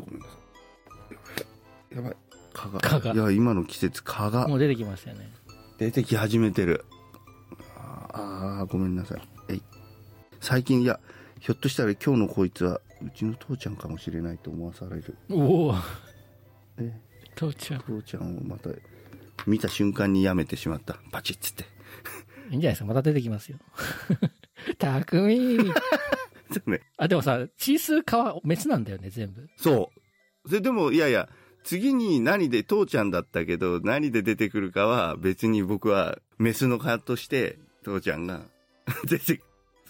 ちょっとごめんなさい。やばい。蚊が。蚊がいや、今の季節、蚊がもう出てきましたよね。出てき始めてる。ああー、ごめんなさい。えい。最近、いや、ひょっとしたら今日のこいつは、うちの父ちゃんかもしれないと思わされる。おお、え、父ちゃん。父ちゃんをまた、見た瞬間にやめてしまった。パチッつって。いいんじゃないですか。また出てきますよ。たくみね。あ、でもさ、チースーはメスなんだよね、全部。そう。それでも、いやいや、次に何で、父ちゃんだったけど、何で出てくるかは、別に僕は、メスの蚊として、父ちゃんが、出て、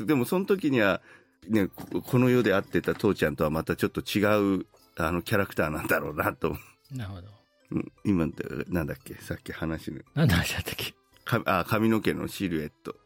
でもその時には、ね、ここの世で会ってた父ちゃんとはまたちょっと違う、あの、キャラクターなんだろうなと。なるほど。うん今、なんだっけ？さっき話の、なんで話だったっけ？かあ、髪の毛のシルエット。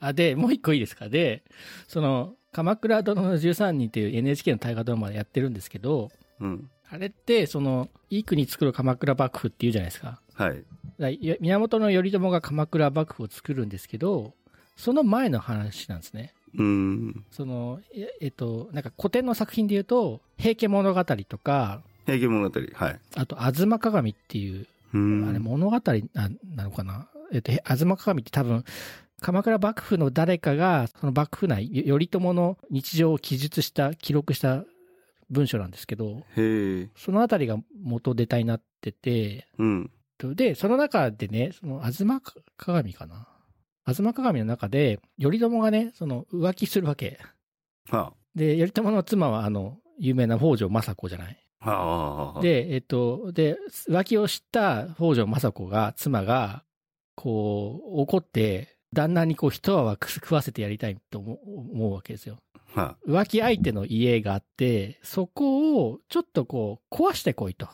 あ、で、もう一個いいですか？で、その、鎌倉殿の13人っていう NHK の大河ドラマでやってるんですけど、うん。あれって、その、いい国作る鎌倉幕府っていうじゃないですか。はい。源頼朝が鎌倉幕府を作るんですけど、その前の話なんですね。うーん。その、ええっと、なんか古典の作品で言うと、平家物語とか、平家物語。はい。あと、吾妻鏡っていう、うーん。あれ物語ななのかなえっと、へ吾妻鏡って多分、鎌倉幕府の誰かが、その幕府内、よ頼朝の日常を記述した、記録した文書なんですけど。そのあたりが元ネタになってて、うん。で、その中でね、その、吾妻鏡かな？吾妻鏡の中で、頼朝がね、その、浮気するわけ。はで、頼朝の妻は、あの、有名な北条政子じゃない？あ。はあで、えっと、で、浮気を知った北条政子が、妻が、こう、怒って、旦那にこう、一泡食わせてやりたいと思う思うわけですよ。は浮気相手の家があって、そこを、ちょっとこう、壊してこいと。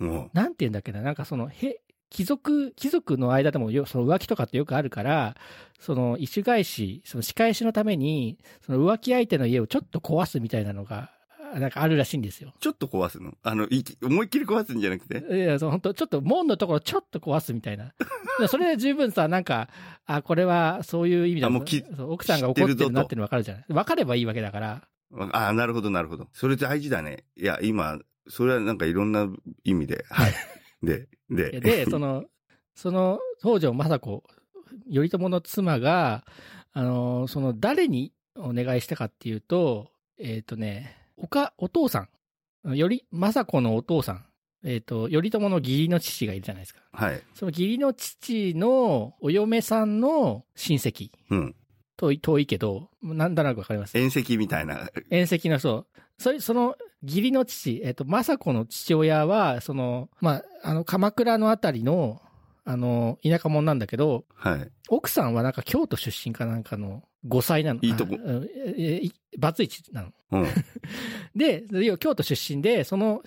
う。なんて言うんだっけな、なんかその、へ、貴族、貴族の間でもよ、その浮気とかってよくあるから、その、一種返し、その仕返しのために、その浮気相手の家をちょっと壊すみたいなのが、なんかあるらしいんですよ。ちょっと壊すの？あの、思いっきり壊すんじゃなくて？いや、そう本当ちょっと門のところちょっと壊すみたいな。でそれで十分さ、なんか、あ、これはそういう意味だあもうき奥さんが怒ってるなっての分かるじゃない？分かればいいわけだから。ああ、なるほど、なるほど。それ大事だね。いや、今、それはなんかいろんな意味で。はい。で、で、で、その、その、北条政子、頼朝の妻が、あの、その、誰にお願いしたかっていうと、えっ、とね、おか、お父さん、より、政子のお父さん、えっ、と、頼朝の義理の父がいるじゃないですか。はい。その義理の父のお嫁さんの親戚。うん。遠い、遠いけど、なんとなくわかります？縁石みたいな。遠戚のそう。それ、その、義理の父、えっ、と、政子の父親は、その、まあ、あの、鎌倉のあたりの、あの、田舎者なんだけど、はい。奥さんはなんか京都出身かなんかの5歳なの。いいとこえバツイチなの。うん。で、要は京都出身で、その、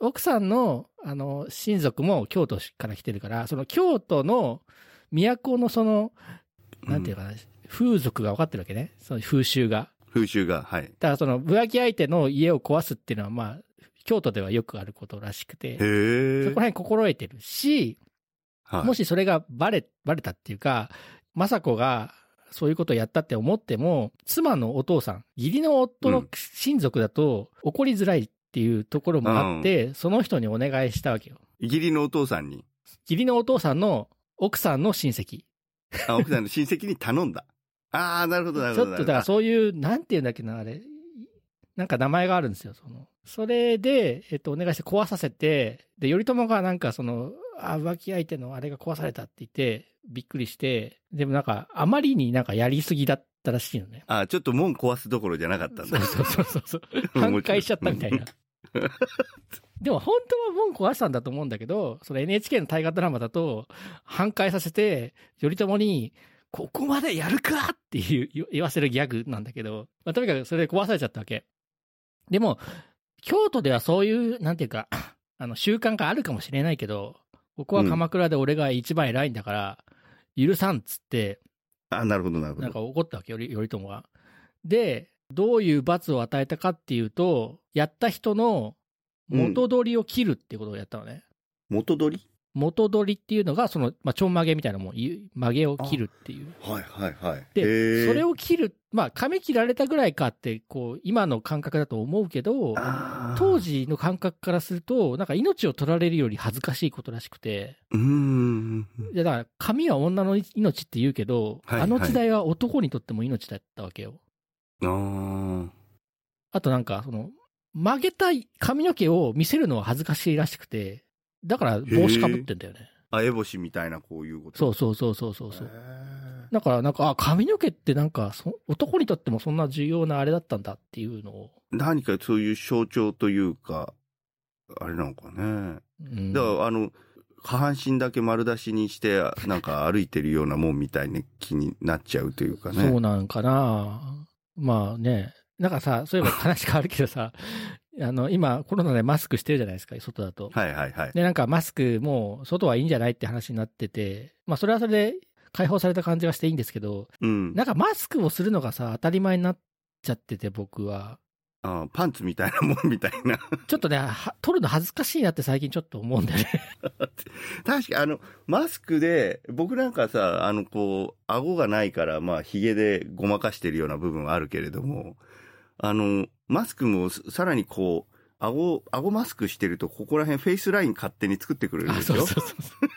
奥さんの、あの、親族も京都から来てるから、その京都の都のその、なんていうかな、風俗が分かってるわけね。その風習が。風習が、はい。だからその浮気相手の家を壊すっていうのはまあ、京都ではよくあることらしくて。そこら辺心得てるし、はい、もしそれがバレ、バレたっていうか、雅子がそういうことをやったって思っても、妻のお父さん、義理の夫の親族だと怒りづらいっていうところもあって、その人にお願いしたわけよ。義理のお父さんに？義理のお父さんの奥さんの親戚。あ、奥さんの親戚に頼んだ。ああ、なるほど、なるほど。ちょっとだからそういう、なんて言うんだっけな、あれ。なんか名前があるんですよ、その。それで、えっと、お願いして壊させて、で、頼朝がなんかその、あ、浮気相手のあれが壊されたって言って、びっくりして、でもなんか、あまりになんかやりすぎだったらしいのね。あちょっと門壊すどころじゃなかったんだ。そうそうそうそう。反壊しちゃったみたいな。でも本当は門壊したんだと思うんだけど、その NHK の大河ドラマだと、反壊させて、頼朝に、ここまでやるかっていう言わせるギャグなんだけど、まあ、とにかくそれで壊されちゃったわけ。でも、京都ではそういう、なんていうか、あの、習慣があるかもしれないけど、ここは鎌倉で俺が一番偉いんだから、許さんっつって、あなるほど、なるほど。なんか怒ったわけよ、頼朝が。で、どういう罰を与えたかっていうと、やった人の元取りを切るってことをやったのね。元取り？元取りっていうのが、その、まあ、ちょんまげみたいなもん、い曲げを切るっていう。はいはいはい。で、それを、を切る、まあ、髪切られたぐらいかって、こう、今の感覚だと思うけど、当、時の感覚からすると、なんか命を取られるより恥ずかしいことらしくて、うーん。いやだから、髪は女の命って言うけど、はいあの時代は男にとっても命だったわけよ。あーあとなんか、その、曲げたい髪の毛を見せるのは恥ずかしいらしくて、だから帽子かぶってんだよね。あ、エボシみたいなこういうこと。そうそうそうそうそうそう。へだからなんか、あ、髪の毛ってなんかそ、男にとってもそんな重要なあれだったんだっていうのを。ー何かそういう象徴というか、あれなのかね。うん、だから、あの、下半身だけ丸出しにして、なんか歩いてるようなもんみたいな気になっちゃうというかね。そうなんかなまあね。なんかさ、そういえば話変わるけどさ、あの、今コロナでマスクしてるじゃないですか、外だと。はいはいはい。で、なんかマスクもう外はいいんじゃないって話になってて、まあそれはそれで解放された感じがしていいんですけど、うん。なんかマスクをするのがさ、当たり前になっちゃってて僕は。あパンツみたいなもんみたいな。ちょっとね、は取るの恥ずかしいなって最近ちょっと思うんだよね。確かあの、マスクで、僕なんかさ、あの、こう、顎がないから、まあ、髭でごまかしてるような部分はあるけれども、あの、マスクもささらにこう、顎、顎マスクしてると、ここら辺フェイスライン勝手に作ってくれるんあ、ですよ。そうそうそう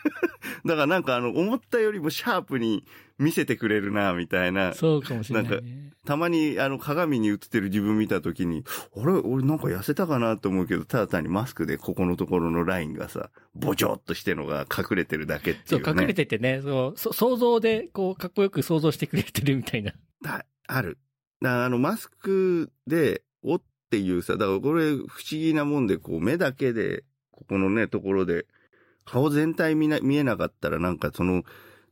だからなんかあの、思ったよりもシャープに見せてくれるな、みたいな。そうかもしれない、なんね。たまにあの、鏡に映ってる自分見たときに、あれ？俺なんか痩せたかなと思うけど、ただ単にマスクでここのところのラインがさ、ボチョっとしてるのが隠れてるだけってそ、いうう、ね。隠れててね、そう、そ想像で、こう、かっこよく想像してくれてるみたいな。あある。あの、マスクで、おっていうさ、だからこれ不思議なもんで、こう、目だけで、ここのね、ところで、顔全体見な、見えなかったら、なんかその、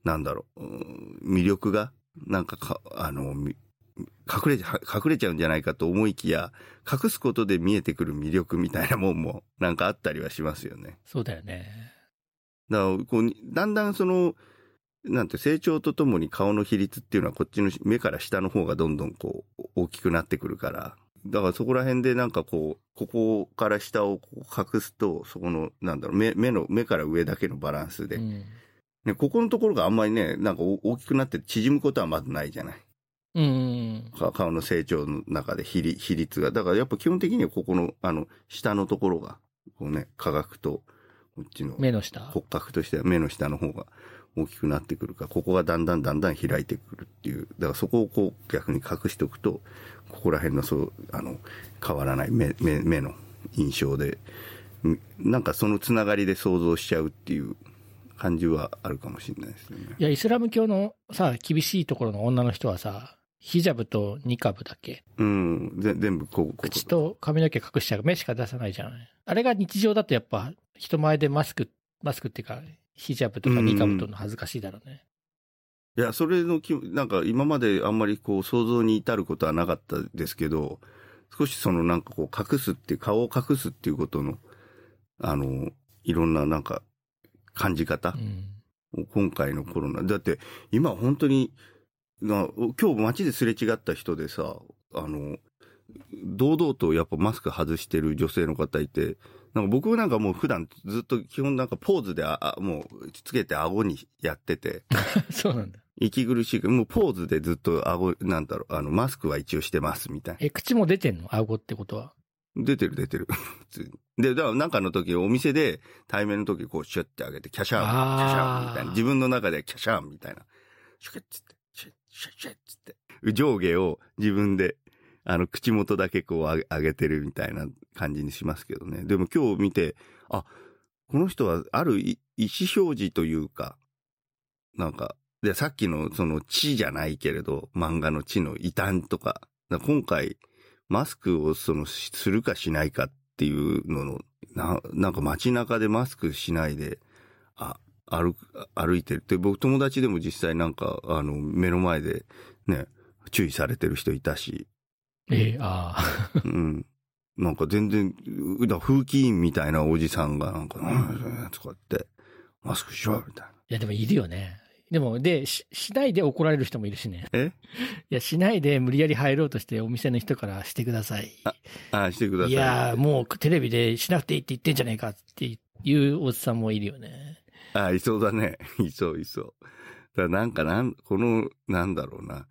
なんだろう、うん魅力が、なんかか、あの、み隠れちゃ、隠れちゃうんじゃないかと思いきや、隠すことで見えてくる魅力みたいなもんも、なんかあったりはしますよね。そうだよね。だから、こう、だんだんその、なんて成長とともに顔の比率っていうのはこっちの目から下の方がどんどんこう大きくなってくるから。だからそこら辺でなんかこう、ここから下を隠すと、そこの、なんだろう、目、目の、目から上だけのバランスで。うん。ね、ここのところがあんまりね、なんか大きくなって縮むことはまずないじゃない。うん。か顔の成長の中で比率比率が。だからやっぱ基本的にはここの、あの、下のところが、こうね、科学と、こっちの目の下。骨格としては目の下の方が大きくなってくるから、ここがだんだんだんだん開いてくるっていう。だからそこをこう逆に隠しておくと、ここら辺のそう、あの、変わらない目、目、目の印象で、んなんかそのつながりで想像しちゃうっていう感じはあるかもしれないですね。いや、イスラム教のさ、厳しいところの女の人はさ、ヒジャブとニカブだっけうん、ぜ全部こう口と髪の毛隠しちゃう。目しか出さないじゃない。あれが日常だとやっぱ、人前でマスク、マスクっていうか、ヒジャブとかニカブとの恥ずかしいだろうね。いや、それのき、なんか今まであんまりこう想像に至ることはなかったですけど、少しそのなんかこう隠すって顔を隠すっていうことの、あの、いろんななんか感じ方う、ん。今回のコロナ。だって今本当に、な今日街ですれ違った人でさ、あの、堂々とやっぱマスク外してる女性の方いて、なんか僕なんかもう普段ずっと基本なんかポーズであ、あもうつけて顎にやってて、そうなんだ。息苦しいもうポーズでずっと顎、なんだろう、あの、マスクは一応してますみたいな。え、口も出てんの？顎ってことは？出てる出てる。普通に。で、だからなんかの時、お店で対面の時こうシュッて上げて、キャシャーン、キャシャーンみたいな。自分の中でキャシャーンみたいな。シュッつって、シュッ、シュッ、シュッつって。上下を自分で、あの、口元だけこう上げてるみたいな感じにしますけどね。でも今日見て、あ、この人はある意思表示というか、なんか、で、さっきのその地じゃないけれど、漫画の地の異端とか、か今回、マスクをその、するかしないかっていうのの、な、なんか街中でマスクしないで、あ、歩、歩いてる。で、僕友達でも実際なんか、あの、目の前でね、注意されてる人いたし、ええああ。うん。なんか全然、うだ風紀委員みたいなおじさんがなんか、うん、とかって、マスクしろ、みたいな。いや、でもいるよね。でも、で、し、しないで怒られる人もいるしね。え？いや、しないで無理やり入ろうとしてお店の人からしてください。ああ、してください。いやー、もうテレビでしなくていいって言ってんじゃねえかっていうおじさんもいるよね。あ、いそうだね。いそういそう。だからなんかなん、この、なんだろうな。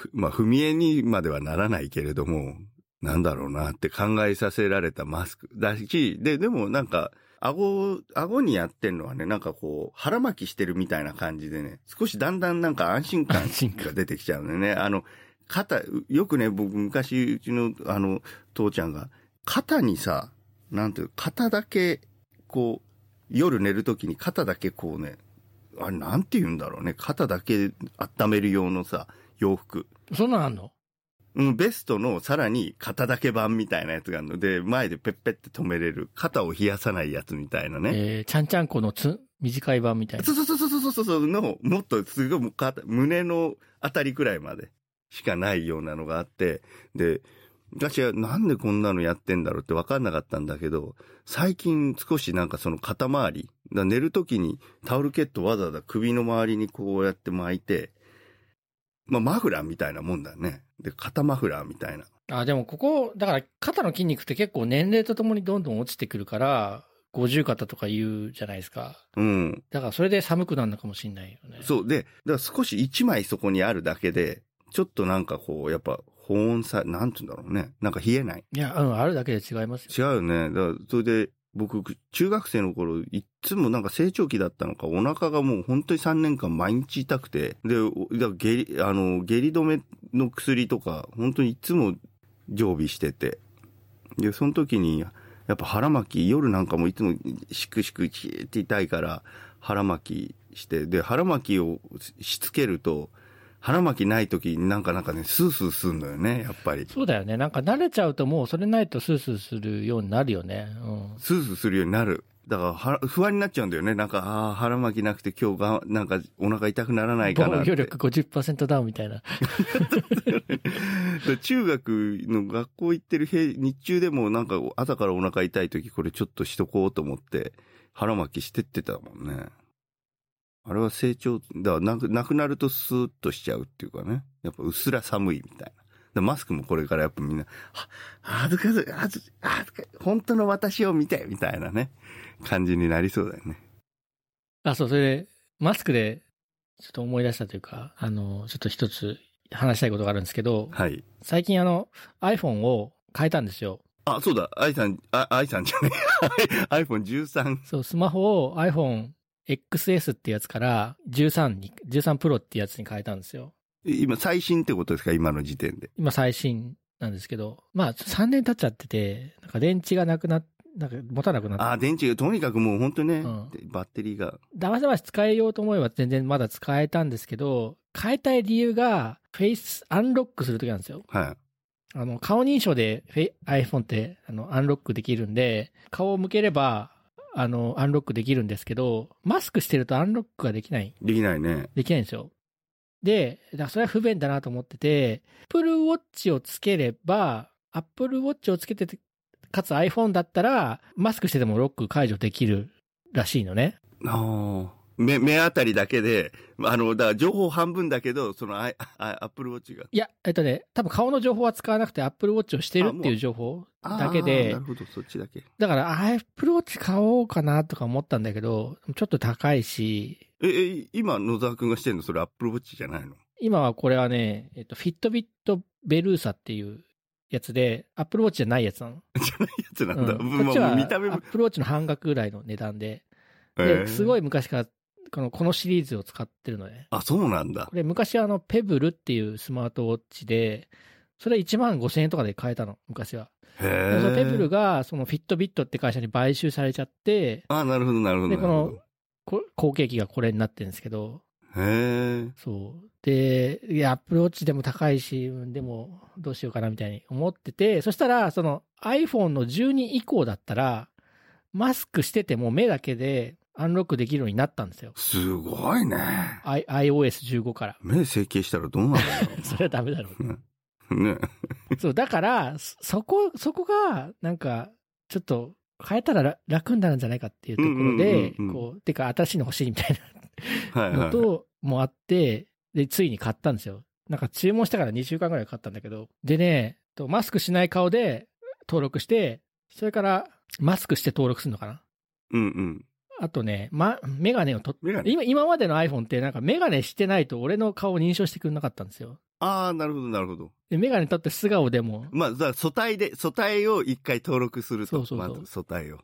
ふまあ、踏み絵にまではならないけれども、なんだろうなって考えさせられたマスクだし、で、でもなんか、顎、顎にやってんのはね、なんかこう、腹巻きしてるみたいな感じでね、少しだんだんなんか安心感が出てきちゃうんだよね。あの、肩、よくね、僕昔、うちの、あの、父ちゃんが、肩にさ、なんていう、肩だけ、こう、夜寝るときに肩だけこうね、あれなんて言うんだろうね、肩だけ温める用のさ、洋服。そんなんあんの？うん、ベストのさらに肩だけ版みたいなやつがあるので、前でペッペって止めれる、肩を冷やさないやつみたいなね。えー、ちゃんちゃんこのつ、短い版みたいなそ。うそうそうそうそうそうの、もっとすごい胸のあたりくらいまでしかないようなのがあって、で、私はなんでこんなのやってんだろうって分かんなかったんだけど、最近少しなんかその肩周り、寝るときにタオルケットわざわざ首の周りにこうやって巻いて、まあマフラーみたいなもんだね。で、肩マフラーみたいな。あ、でもここ、だから肩の筋肉って結構年齢とともにどんどん落ちてくるから、50肩とか言うじゃないですか。うん。だからそれで寒くなるのかもしれないよね。そう。で、だから少し一枚そこにあるだけで、ちょっとなんかこう、やっぱ保温さ、なんて言うんだろうね。なんか冷えない。いや、うん、あるだけで違いますよ。違うよね。だから、それで、僕、中学生の頃、いっつもなんか成長期だったのか、お腹がもう本当に3年間毎日痛くて、で、下痢、あの、下痢止めの薬とか、本当にいつも常備してて、で、その時に、やっぱ腹巻き、夜なんかもいつもしくしくちーって痛いから、腹巻きして、で、腹巻きをしつけると、腹巻きない時になんかなんかね、スースーするのよね、やっぱり。そうだよね。なんか慣れちゃうともうそれないとスースーするようになるよね。うん。スースーするようになる。だからは、不安になっちゃうんだよね。なんか、ああ、腹巻きなくて今日が、なんかお腹痛くならないかなって。防御力50%ダウンみたいな。で 中学の学校行ってる日日中でもなんか朝からお腹痛い時これちょっとしとこうと思って腹巻きしてってたもんね。あれは成長、だからなくなくなるとスーッとしちゃうっていうかね。やっぱうっすら寒いみたいな。でマスクもこれからやっぱみんな、は恥ずかしい、恥ず恥ずかしい、本当の私を見てみたいなね、感じになりそうだよね。あ、そう、それで、マスクで、ちょっと思い出したというか、あの、ちょっと一つ話したいことがあるんですけど、はい。最近あの、iPhone を変えたんですよ。あ、そうだ、愛さん、あ、愛さんじゃねえ。iPhone13。そう、スマホを iPhone XS ってやつから13に、13 Pro ってやつに変えたんですよ。今、最新ってことですか？今の時点で。今最新なんですけど、まあ3年経っちゃってて、なんか電池がなくなっ、なんか持たなくなって、あ、電池が、とにかくもう本当にね、うんバッテリーが。だまだまし使えようと思えば全然まだ使えたんですけど、変えたい理由が、フェイスアンロックするときなんですよ。はい。あの、顔認証でフェイ iPhone って、あの、アンロックできるんで、顔を向ければ、あの、アンロックできるんですけど、マスクしてるとアンロックができない、できないね。できないんですよ。で、だからそれは不便だなと思ってて、Apple Watch をつければ、Apple Watch をつけてて、かつ iPhone だったら、マスクしててもロック解除できるらしいのね。ああ。目、目あたりだけで、あの、だから情報半分だけど、そのアイ、アップルウォッチが。いや、えっとね、多分顔の情報は使わなくて Apple Watch をしてるっていう情報だけでなる、ほど、そっちだけ。だから、Apple Watch 買おうかなとか思ったんだけど、ちょっと高いし、え、え、今、野沢くんがしてんのそれアップルウォッチじゃないの？今はこれはね、えっと、Fitbit Verusa っていうやつで、Apple Watch じゃないやつなの。じゃないやつなんだ。うんまあこっちは見た目も。Apple Watch の半額ぐらいの値段で、えでーすごい昔からこのこのシリーズを使ってるのね。あ、そうなんだこ。れ昔あの、ペブルっていうスマートウォッチで、それ1万5千円とかで買えたの、昔は。へ。そのペブルが、そのフィットビットって会社に買収されちゃって、あ、なるほど、なるほど。で、こなるほの、こ後継機がこれになってるんですけど、どへえ。そう。で、いや、アップルウォッチでも高いし、うんでもどうしようかなみたいに思ってて、そしたら、その iPhone の12以降だったら、マスクしてても目だけでアンロックできるようになったんですよ。すごいね。I、iOS15 から。目整形したらどうなるんだ それはダメだろう。ね。そう、だから、そそこ、そこが、なんか、ちょっと、変えたら楽楽になるんじゃないかっていうところで、うんうんうんうんこう、てか、新しいの欲しいみたいはいはい。なのと、もあって、で、ついに買ったんですよ。なんか注文してから2週間ぐらいかかったんだけど、でね、とマスクしない顔で登録して、それから、マスクして登録するのかなうんうん。あとね、ま、メガネをと今、今までの iPhone ってなんかメガネしてないと俺の顔を認証してくれなかったんですよ。ああ、なるほど、なるほど。で、メガネ取って素顔でも。まあ、だ素体で、素体を一回登録すると。そうそうそうまず素体を。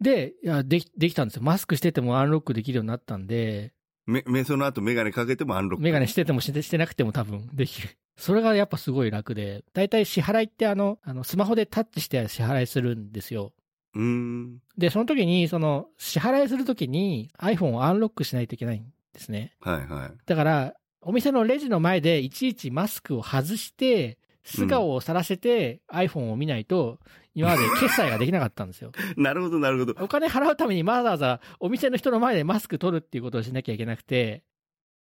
で、いや、でき、できたんですよ。マスクしててもアンロックできるようになったんで、め、め、その後メガネかけてもアンロック。メガネしててもしてしてなくても多分できる。それがやっぱすごい楽で、だいたい支払いってあの、あの、スマホでタッチして支払いするんですよ。うーん。で、その時に、その、支払いする時に iPhone をアンロックしないといけないんですね。はいはい。だから、お店のレジの前でいちいちマスクを外して、素顔を晒せて iPhone を見ないと、今まで 決済ができなかったんですよ。なるほど、なるほど。お金払うためにわざわざお店の人の前でマスク取るっていうことをしなきゃいけなくて、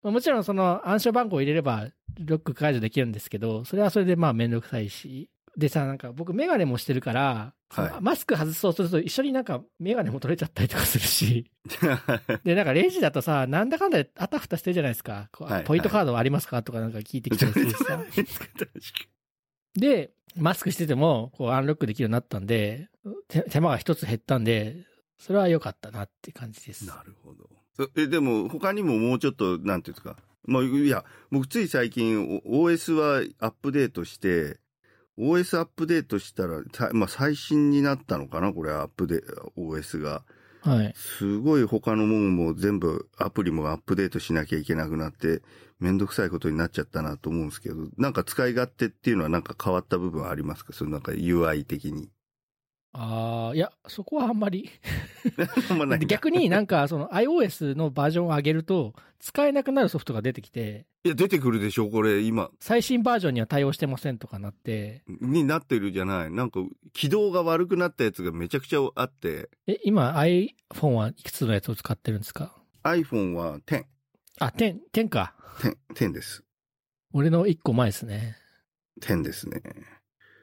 まあもちろんその暗証番号を入れればロック解除できるんですけど、それはそれでまあめんどくさいし。でさ、なんか僕メガネもしてるから、はいマスク外そうとすると一緒になんかメガネも取れちゃったりとかするし。で、なんかレジだとさ、なんだかんだであたふたしてるじゃないですか。はいポイントカードありますかとかなんか聞いてきたりするしさ。で、マスクしてても、こう、アンロックできるようになったんで、手手間が一つ減ったんで、それは良かったなって感じです。なるほど。そえ、でも、他にももうちょっと、なんていうんですか。まあ、いや、僕つい最近、お OS はアップデートして、OS アップデートしたら、たまあ、最新になったのかな？これ、アップデ、OS が。はい。すごい他のものも全部、アプリもアップデートしなきゃいけなくなって、めんどくさいことになっちゃったなと思うんですけど、なんか使い勝手っていうのはなんか変わった部分はありますか？そのなんか UI 的に。ああ、いや、そこはあんまり。逆になんか、その iOS のバージョンを上げると、使えなくなるソフトが出てきて、いや、出てくるでしょこれ、今。最新バージョンには対応してませんとかなって、になってるじゃない？なんか、起動が悪くなったやつがめちゃくちゃあって、え、今 iPhone はいくつのやつを使ってるんですか？iPhone は10、あ、10、10か。10、10です。俺の1個前ですね。10ですね。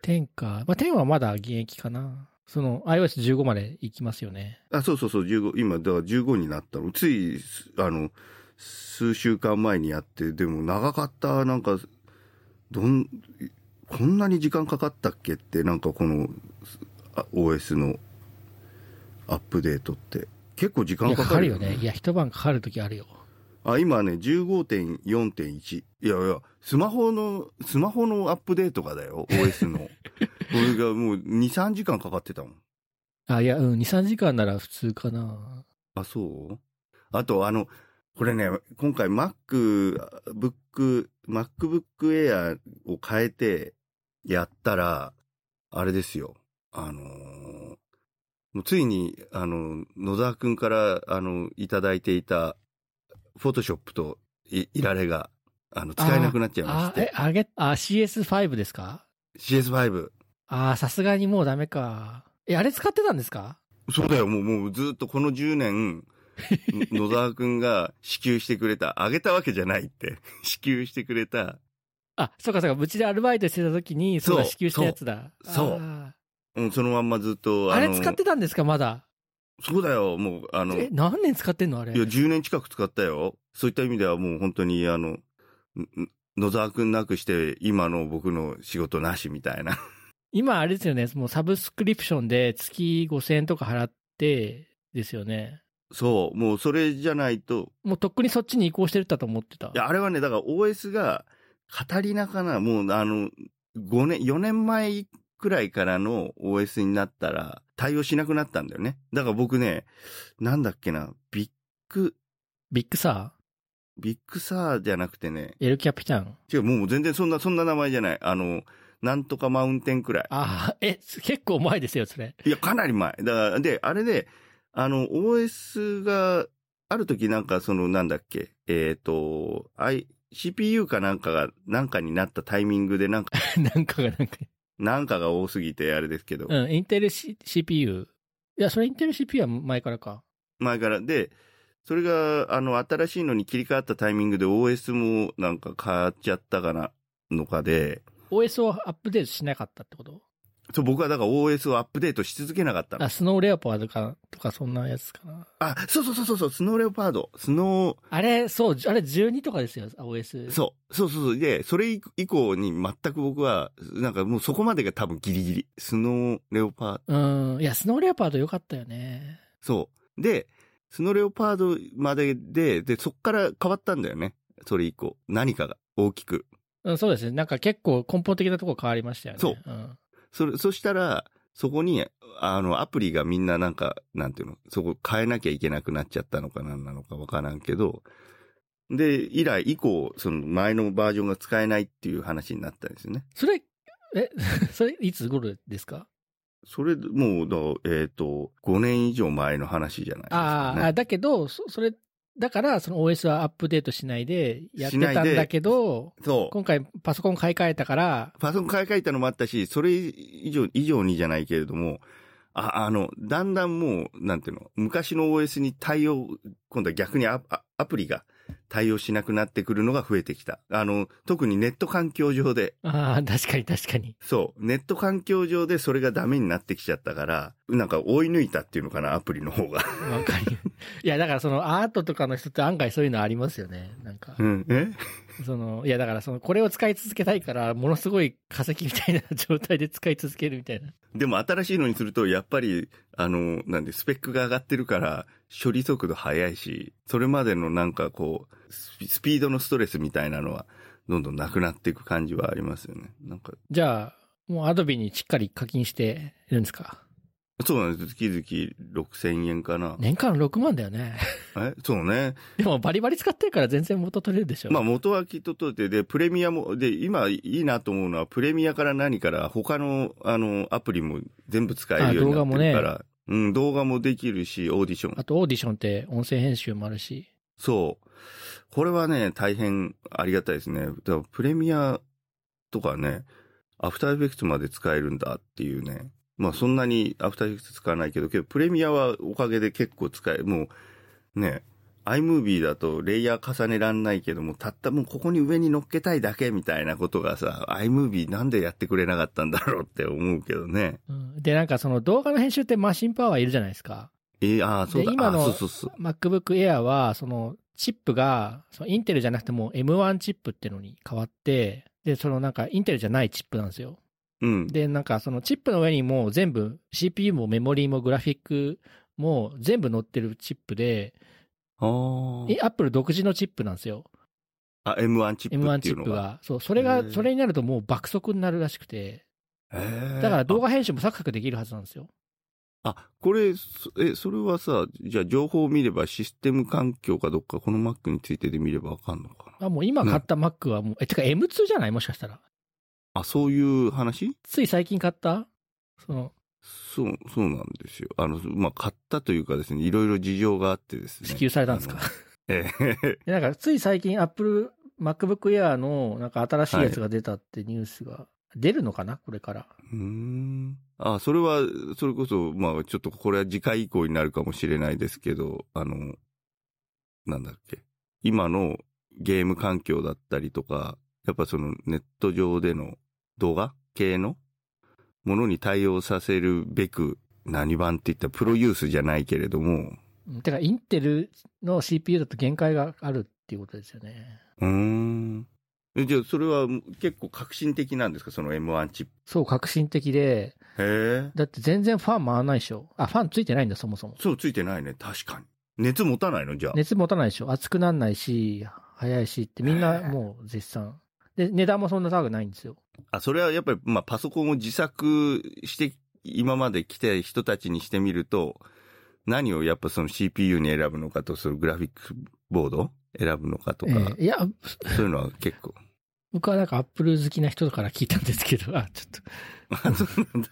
10か。まあ、10はまだ現役かな。その iOS15 まで行きますよね。あ、そうそうそう、15、今、だから15になったの。つい、あの、数週間前にやって、でも長かった、なんか、どん、こんなに時間かかったっけって、なんかこの、あ OS のアップデートって。結構時間かかるよね。かるよね。いや、一晩かかるときあるよ。あ、今ね、15.4.1。いやいや、スマホの、スマホのアップデートがだよ、OS の。これがもう2、3時間かかってたもん。あ、いや、うん、2、3時間なら普通かな。あ、そう？あと、あの、これね、今回 Mac、Book、MacBook Air を変えてやったら、あれですよ。あのーついに、あの、野沢くんから、あの、いただいていた、フォトショップといいられが、あの、使えなくなっちゃいましあ、えて。、あげ、あ、CS5 ですか？CS5。あ、さすがにもうダメか。え、あれ使ってたんですか？そうだよ、もう、もうずっとこの10年、野沢くんが支給してくれた、あげたわけじゃないって、支給してくれた、あ、そうかそうか、うちでアルバイトしてた時に、そうだ、支給したやつだ。そうそうあうん、そのまんまずっと、ーあれ使ってたんですか、まだ？そうだよ、もう、あの、え、何年使ってんの？あれいや、。10年近く使ったよ。そういった意味ではもう本当に、あの、野沢くんなくして、今の僕の仕事なしみたいな。今あれですよね、もうサブスクリプションで月5000円とか払って、ですよね。そう、もうそれじゃないと、もうとっくにそっちに移行してたと思ってた。いや、あれはね、だから OS が、カタリナかなもう、あの、5年、4年前くらいからの OS になったら、対応しなくなったんだよね。だから僕ね、なんだっけな、ビッグ、ビッグサビッグサーじゃなくてね、ー、エルキャピタン？違う、もう全然そんな、そんな名前じゃない。あの、なんとかマウンテンくらい。ああ、え、結構前ですよ、それ。いや、かなり前。だから、で、あれで、あの、OS が、ある時なんかその、なんだっけ、えっ、と、I、CPU かなんかが、なんかになったタイミングで、なんか、なんかがなんか。なんかが多すぎて、あれですけど、うん、インテル、C、CPU。いや、それインテル CPU は前からか。前から。で、それが、あの、新しいのに切り替わったタイミングで OS もなんか変わっちゃったかな、のかで、OS をアップデートしなかったってこと？そう、僕はだから OS をアップデートし続けなかったのあ、。スノーレオパードか、とかそんなやつかな。あ、そうそうそうそうそう、スノーレオパード。スノあれ、そう、あれ12とかですよ、OS。ー、そう、そうそうそう。で、それ以降に全く僕は、なんかもうそこまでが多分ギリギリ。スノーレオパード。うん。いや、スノーレオパード良かったよね。そう。で、スノーレオパードまでで、で、そっから変わったんだよね。それ以降。何かが大きく。うん、そうですね。なんか結構根本的なところ変わりましたよね。そううん。それ、そしたら、そこに、あの、アプリがみんななんか、なんていうの、そこ変えなきゃいけなくなっちゃったのかなんなのかわからんけど、で、以来以降、その前のバージョンが使えないっていう話になったんですよね。それ、え、それいつ頃ですか？それ、もうだ、えっ、と、5年以上前の話じゃないですか、ね。ああ、だけど、そそれ、だから、その OS はアップデートしないでやってたんだけど、そう。今回パソコン買い替えたから、パソコン買い替えたのもあったし、それ以上、以上にじゃないけれども、あ、あの、だんだんもう、なんていうの、昔の OS に対応、今度は逆にアアアプリが対応しなくなってくるのが増えてきた。あの、特にネット環境上で、ああ、確かに確かに。そう、ネット環境上でそれがダメになってきちゃったから、なんか追い抜いたっていうのかな、アプリの方が。わかり。いや、だからそのアートとかの人って案外そういうのありますよね。なんかう、ん、え？その、いや、だからその、これを使い続けたいから、ものすごい化石みたいな状態で使い続けるみたいな。でも新しいのにすると、やっぱり、あの、なんで、スペックが上がってるから、処理速度速いし、それまでのなんかこう、スピードのストレスみたいなのは、どんどんなくなっていく感じはありますよね。なんか、じゃあ、もうアドビにしっかり課金してるんですか？そうなんです。月々6000円かな。年間6万だよね。え？そうね。でもバリバリ使ってるから全然元取れるでしょ。まあ元はきっと取れて、で、プレミアも、で、今いいなと思うのは、プレミアから何から、他の、あの、アプリも全部使えるようになってるから、うん、動画もできるし、オーディションあ。とオーディションって音声編集もあるし。そう。これはね、大変ありがたいですね。プレミアとかね、アフターエフェクツまで使えるんだっていうね。まあそんなにアフターエフェクツ使わないけど、けどプレミアはおかげで結構使え、もうね、iMovie だとレイヤー重ねらんないけども、たったもうここに上に乗っけたいだけみたいなことがさ、iMovie なんでやってくれなかったんだろうって思うけどね。うんで、なんかその動画の編集ってマシンパワーいるじゃないですか。えー、ああ、そうだ。で今のあそうそうそう。MacBook Air は、そのチップが、そのインテルじゃなくても M1 チップっていうのに変わって、で、そのなんかインテルじゃないチップなんですよ。うん。で、なんかそのチップの上にもう全部 CPU もメモリーもグラフィックも全部載ってるチップで、あーえ Apple 独自のチップなんですよ。あ、M1 チップ M1 っていうのが。チップが。そう、それへが、ーそれになるともう爆速になるらしくて、だから動画編集もサクサクできるはずなんですよ。あ、これ、そえ、それはさ、じゃあ情報を見ればシステム環境かどっか、この Mac についてで見ればわかんのかな？あ、もう今買った Mac はもう、え、てか M2 じゃない？もしかしたら。あ、そういう話？つい最近買った？その、そう、そうなんですよ。あの、まあ、買ったというかですね、いろいろ事情があってですね。支給されたんですか？ええで なんか、つい最近 Apple MacBook Air のなんか新しいやつが出たってニュースが、出るのかな？これから。うーん。あ、それは、それこそ、まあ、ちょっとこれは次回以降になるかもしれないですけど、あの、なんだっけ？今のゲーム環境だったりとか、やっぱそのネット上での動画系のものに対応させるべく、何版って言ったらプロユースじゃないけれども、うんてか、インテルの CPU だと限界があるっていうことですよね。うーん。えじゃあ、それは結構革新的なんですか？その M1 チッそう、革新的で、プ。へえ。だって全然ファン回らないでしょ。あ、ファンついてないんだ、そもそも。そう、ついてないね。確かに。熱持たないの？じゃあ。熱持たないでしょ。熱くなんないし、早いしってみんなもう絶賛。で、値段もそんな高くないんですよ。あ、それはやっぱり、まあ、パソコンを自作して、今まで来た人たちにしてみると、何をやっぱその CPU に選ぶのかと、そのグラフィックボード選ぶのかとか、ええいや、そういうのは結構。僕はなんかアップル好きな人から聞いたんですけど、あ、ちょっと。あそうなんだ。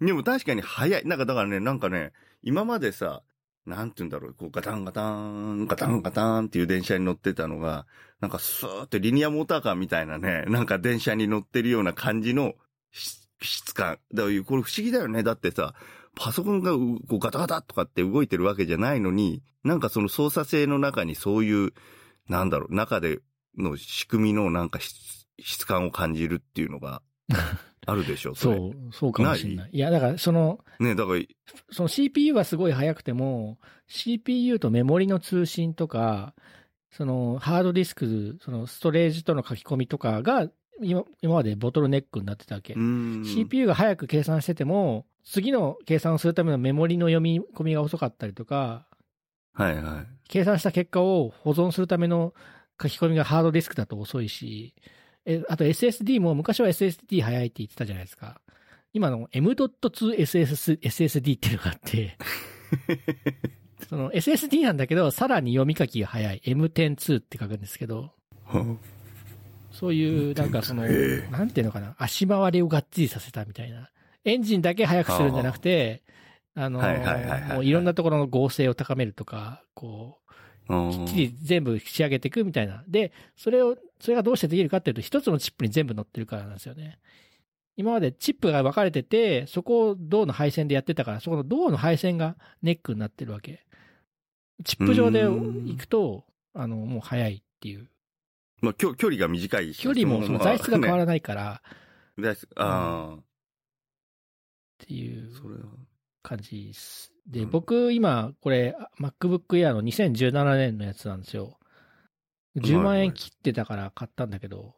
でも確かに早い。なんかだからね、なんかね、今までさ、なんて言うんだろう、こうガタンガタン、ガタンガタンっていう電車に乗ってたのが、なんかスーってリニアモーターカーみたいなね、なんか電車に乗ってるような感じの質感。だからこれ不思議だよね。だってさ、パソコンがこうガタガタとかって動いてるわけじゃないのに、なんかその操作性の中にそういう、なんだろう、中での仕組みのなんか質感を感じるっていうのが あるでしょ、れそう、そうかもしれない。い？や、だからその、ねだから、その CPU はすごい速くても、CPU とメモリの通信とか、そのハードディスク、そのストレージとの書き込みとかが今今までボトルネックになってたわけ。うん。CPU が早く計算してても、次の計算をするためのメモリの読み込みが遅かったりとか、はいはい。計算した結果を保存するための書き込みがハードディスクだと遅いし、えあと SSD も昔は SSD 早いって言ってたじゃないですか。今の M.2SSD SSD っていうのがあって、その SSD なんだけど、さらに読み書きが早い。M102 って書くんですけど、はそういう、なんかその、なんていうのかな、足回りをがっちりさせたみたいな。エンジンだけ速くするんじゃなくて、あのもういろんなところの合成を高めるとか、こあう、きっちり全部仕上げていくみたいな。で、それを、それがどうしてできるかっていうと、一つのチップに全部乗ってるからなんですよね。今までチップが分かれてて、そこを銅の配線でやってたから、そこの銅の配線がネックになってるわけ。チップ上で行くと、あの、もう速いっていう。まあ、距距離が短いし。距離もその材質が変わららないから、ない。あっていうあ、それは。感じです。で、うん僕、今、これ、MacBook Air の2017年のやつなんですよ。10万円切ってたから買ったんだけど、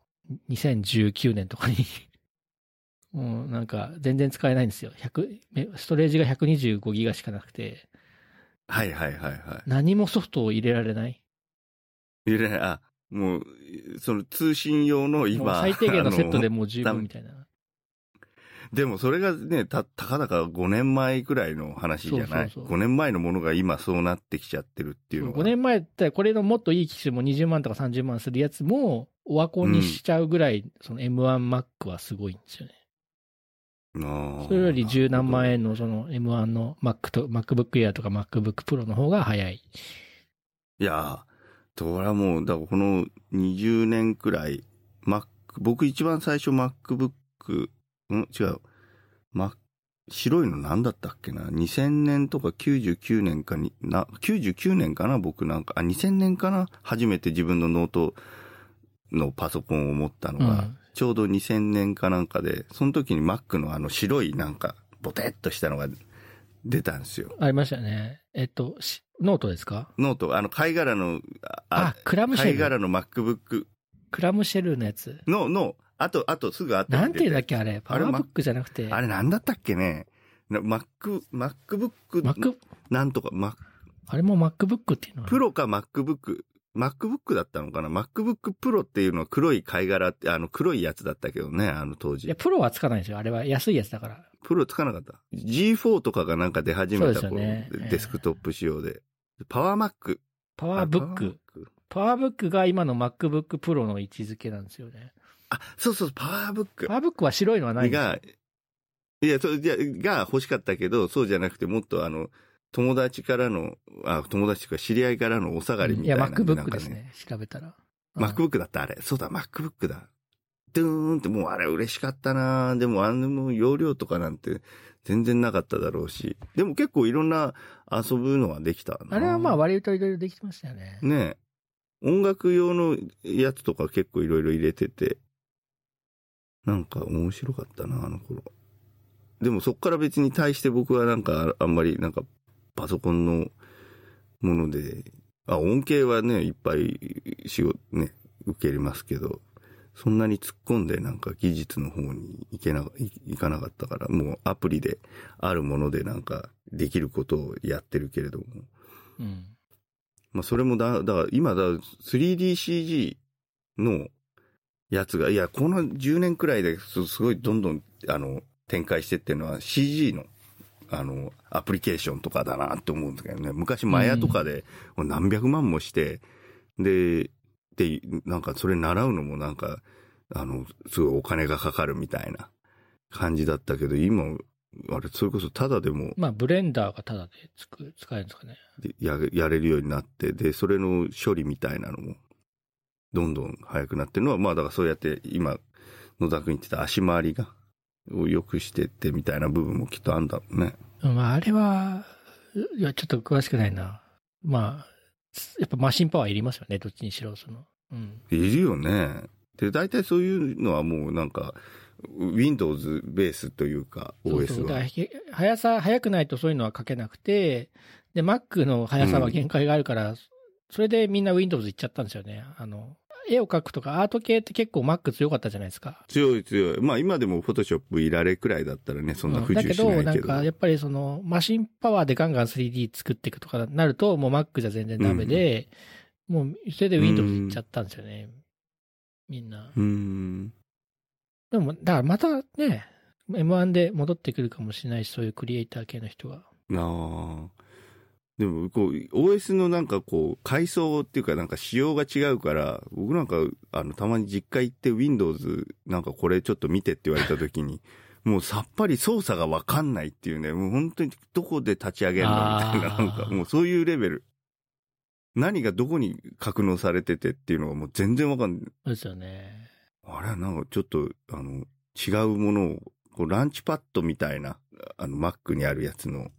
2019年とかに。もうなんか、全然使えないんですよ。100めストレージが125ギガしかなくて、はいはいはいは何もソフトを入れられない。い。入れない。あ、もう、その通信用の今。最低限のセットでもう十分みたいな。でもそれがね、た、たかだか5年前くらいの話じゃない？そうそうそう5年前のものが今そうなってきちゃってるっていうのが。5年前って、これのもっといい機種も20万とか30万するやつも、オワコンにしちゃうぐらい、その M1Mac はすごいんですよね。それより十何万円。円のその M1 の Mac と MacBook Air とか MacBook Pro の方が早い。いやー、それはもう、だからこの20年くらい、Mac、僕一番最初 MacBook、ん違う。Mac、白いの何だったっけな ?2000 年とか99年かに、な、99年かな？僕なんか、あ、2000年かな？初めて自分のノートのパソコンを持ったのが、うんちょうど2000年かなんかで、その時に Mac のあの白いなんか、ボテッとしたのが出たんですよ。ありましたよね。えっと、しノートですか？ノート、あの貝殻の、あ、クラムシェル。貝殻の MacBook クラムシェルのやつ。の、の、あと、あとすぐあったなんていうんだっけけあれ。パワーブックじゃなくて。あれなんだったっけねな Mac、MacBook、Mac、なんとか、Mac、あれも MacBook っていうのは。プロか MacBook、MacBook だったのかな ?MacBook Pro っていうのは黒い貝殻って、あの黒いやつだったけどね、あの当時いや、。プロはつかないんですよ。あれは安いやつだから。プロつかなかった。G4 とかがなんか出始めた頃、ねデスクトップ仕様で。パワー Mac。パワーブック。パワーブックが今の MacBook Pro の位置づけなんですよね。あ、そうそう、パワーブックパ。ワーブックは白いのはないが、いや、そう、じゃ、が欲しかったけど、そうじゃなくて、もっとあの、友達からの、あ、友達とか知り合いからのお下がりみいや、たいな。なん MacBook かですね。調べたら。うん MacBook だった、あれ。そうだ、MacBook だ。ドゥーンって、もうあれ嬉しかったなでもあの容量とかなんて全然なかっただろうし。でも結構いろんな遊ぶのはできたなあれはまあ割といろいろできてましたよね。ねえ。音楽用のやつとか結構いろいろ入れてて、なんか面白かったな、あの頃。でもそっから別に対して僕はなんかあんまりなんかパソコンのもので、あ、恩恵はね、いっぱい仕事ね、受け入れますけど、そんなに突っ込んでなんか技術の方に行けな、い行かなかったから、もうアプリであるものでなんかできることをやってるけれども、うん。まあ、それもだ、だから今だ、3DCG のやつが、いや、この10年くらいですすごいどんどん、あの、展開してっていうのは CG の、あの、アプリケーションとかだなって思うんですけどね。昔マヤとかで何百万もして、で、で、なんかそれ習うのもなんか、あの、すごいお金がかかるみたいな感じだったけど、今、あれ、それこそただでも、まあ、ブレンダーがタダでつく使えるんですかね。でややれるようになって、で、それの処理みたいなのも、どんどん早くなってるのは、まあだからそうやって今、野田君言ってた足回りが、を良くしてってみたいな部分もきっとあるんだろうね。まあ、あれは、いや、ちょっと詳しくないな。まあ、やっぱマシンパワーいりますよね、どっちにしろ、その。うん。いるよね。で、大体そういうのはもうなんか、Windows ベースというか、OS は。速さ、速くないとそういうのは書けなくて、で、Mac の速さは限界があるから、それでみんな Windows 行っちゃったんですよね。あの、絵を描くとかアート系って結構 Mac 強かったじゃないですか。強い強い。まあ今でも Photoshop いられくらいだったらね、そんな不自由しないけど。だけど、なんかやっぱりそのマシンパワーでガンガン 3D 作っていくとかなると、もう Mac じゃ全然ダメで、うん、もうそれで Windows いっちゃったんですよね。みんな。うん。でも、だからまたね、M1 で戻ってくるかもしれないし、そういうクリエイター系の人が。ああ。でも、こう、OS のなんかこう、階層っていうかなんか仕様が違うから、僕なんか、あの、たまに実家行って Windows なんかこれちょっと見てって言われた時に、もうさっぱり操作がわかんないっていうね、もう本当にどこで立ち上げるのみたいな、なんかもうそういうレベル。何がどこに格納されててっていうのがもう全然わかんない。そうですよね。あれはなんかちょっと、あの、違うものを、こうランチパッドみたいな、あの Mac にあるやつの、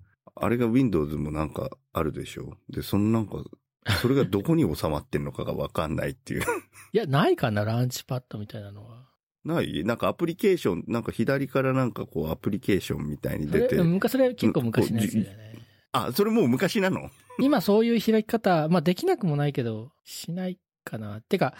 あれが Windows もなんかあるでしょ？で、そのなんか、それがどこに収まってんのかがわかんないっていう いや、ないかな、ランチパッドみたいなのは。ない？なんかアプリケーション、なんか左からなんかこうアプリケーションみたいに出て。昔、それ結構昔のやつだよね。あ、それもう昔なの？今そういう開き方、まあできなくもないけど、しないかな。てか、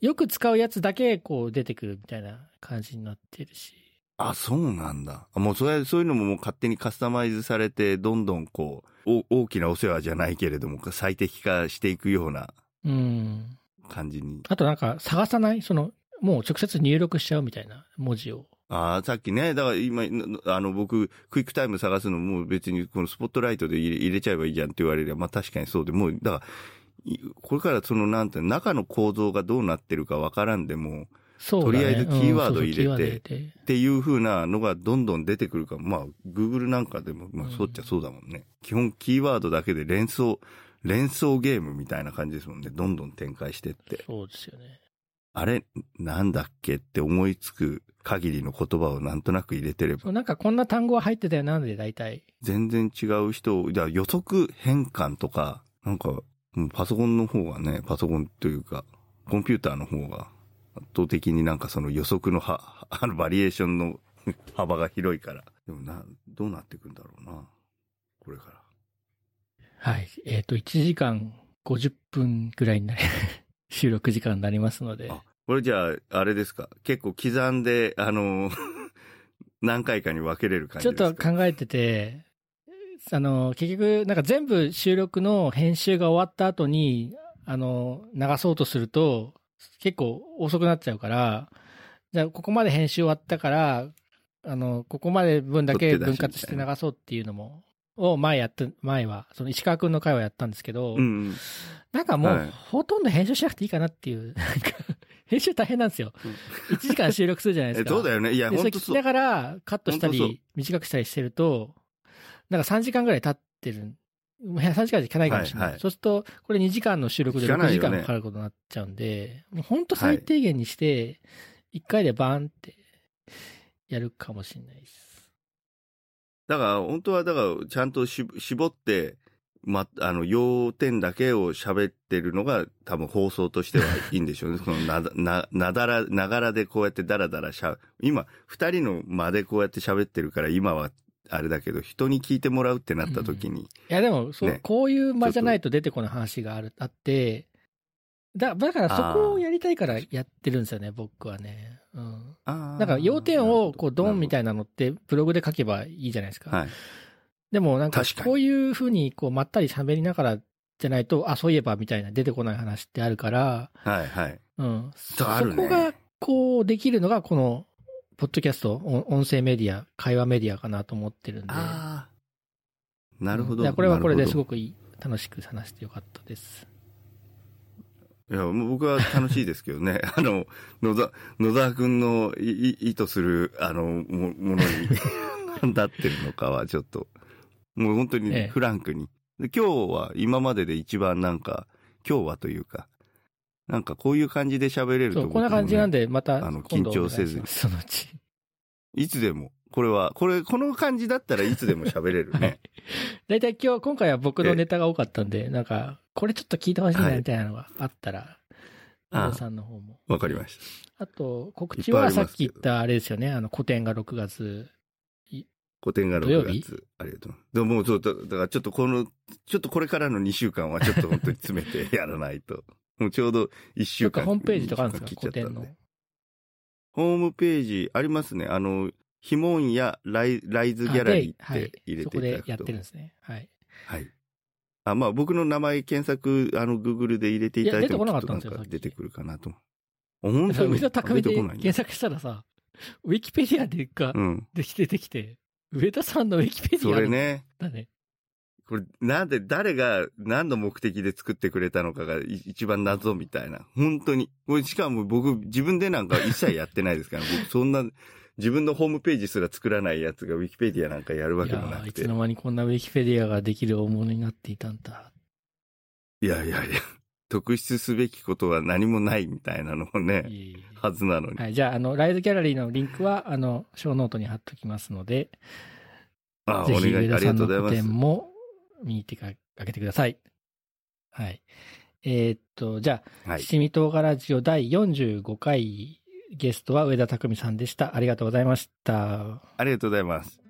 よく使うやつだけこう出てくるみたいな感じになってるし。あ、そうなんだ。もうそれ、そういうのももう勝手にカスタマイズされて、どんどんこう、大きなお世話じゃないけれども、最適化していくような、うん。感じに。あとなんか探さない？その、もう直接入力しちゃうみたいな文字を。ああ、さっきね、だから今、あの、僕、クイックタイム探すのも別にこのスポットライトで入れ入れちゃえばいいじゃんって言われれば、まあ確かにそうで、もう、だから、これからその、なんて、中の構造がどうなってるかわからんでも、ね、とりあえずキーワード入れて、っていう風なのがどんどん出てくるかまあ、Google なんかでも、まあ、そうっちゃそうだもんね。うん、基本キーワードだけで連想、連想ゲームみたいな感じですもんね。どんどん展開してって。そうですよね。あれ、なんだっけって思いつく限りの言葉をなんとなく入れてれば。なんかこんな単語は入ってたよな、で大体。全然違う人、じゃ予測変換とか、なんか、パソコンの方がね、パソコンというか、コンピューターの方が圧倒的になんかその予測のは、あのバリエーションの 幅が広いから。でもな、どうなっていくんだろうな。これから。はい。えっ、ー、と、1時間50分ぐらいになり、収録時間になりますので。あ、これじゃあ、あれですか？結構刻んで、あの、何回かに分けれる感じですか？ちょっと考えてて、あの、結局、なんか全部収録の編集が終わった後に、あの、流そうとすると、結構遅くなっちゃうから、じゃあここまで編集終わったから、あの、ここまで分だけ分割して流そうっていうのも、を前やって、前は、その石川くんの回はやったんですけど、うん、なんかもう、ほとんど編集しなくていいかなっていう、なんか、編集大変なんですよ。1時間収録するじゃないですか。そうだよね？いや、それ聞きながらカットしたり、短くしたりしてると、なんか3時間ぐらい経ってる3時間じゃ聞かないかもしれない。はいはい、そうすると、これ2時間の収録で6時間かかることになっちゃうんで、ね、もう本当最低限にして、1回でバーンってやるかもしれないです。だから、本当は、だから、ちゃんとし絞って、ま、あの、要点だけを喋ってるのが、多分放送としてはいいんでしょうね。そのな、な、なだら、ながらでこうやってダラダラしゃ、今、二人の間でこうやって喋ってるから、今はあれだけど、人に聞いてもらうってなった時に。うん、いや、でも、そう、ね、こういう間じゃないと出てこない話がある、あって、だ、だからそこをやりたいからやってるんですよね、僕はね。うん。だから要点を、こう、ドンみたいなのって、ブログで書けばいいじゃないですか。はい。でもなんか、こういうふうに、こう、まったり喋りながらじゃないと、あ、そういえばみたいな出てこない話ってあるから、はいはい。うん。そこが、こう、できるのが、この、ポッドキャスト、音声メディア、会話メディアかなと思ってるんで。ああ。なるほど。これはこれですごくいい、楽しく話してよかったです。いや、もう僕は楽しいですけどね。あの、野田、野田君の意図する、あの、もものに、何だってるのかはちょっと、もう本当にフランクに。ええ、で今日は今までで一番なんか、今日はというか、なんかこういう感じで喋れると、ね、こんな感じなんで、また、あの、緊張せずに。そのうち。いつでも。これは、これ、この感じだったらいつでも喋れるね。だいたい今日、今回は僕のネタが多かったんで、なんか、これちょっと聞いてほしいなみたいなのがあったら、はい、さんの方も。わかりました。あと、告知はさっき言ったあれですよね、あの、古典が6月。古典が6月。ありがとう。でももう、だからちょっとこの、ちょっとこれからの2週間はちょっと本当に詰めてやらないと。もうちょうど一週間。ホームページとかあるんですか？古典の。ホームページありますね。あの、ヒモンやライライズギャラリーって入れていただくと。そこでやってるんですね。はい。はい。あ、まあ僕の名前検索、あの、グーグルで入れていただいても出てこなかきったんですよか出てくるかなと。あ本当に上田匠で出てこないね検索したらさ、ウィキペディアでか、うん。で出てきて、上田さんのウィキペディアそれね。だね。これ、なんで、誰が何の目的で作ってくれたのかがい一番謎みたいな。本当に。これ、しかも僕、自分でなんか一切やってないですから、僕、そんな、自分のホームページすら作らないやつがウィキペディアなんかやるわいけもなくて。やーいつの間にこんなウィキペディアができる大物になっていたんだ。いやいやいや、特筆すべきことは何もないみたいなのもね、いえいえはずなのに。はい。じゃあ、あの、ライズギャラリーのリンクは、あの、ショーノートに貼っときますので、あ、おぜひ願い、ありがとうございます。見に行ってかあげてください。はい。えーっと、じゃあ、はい。七味唐辛子を第45回ゲストは上田匠さんでした。ありがとうございました。ありがとうございます。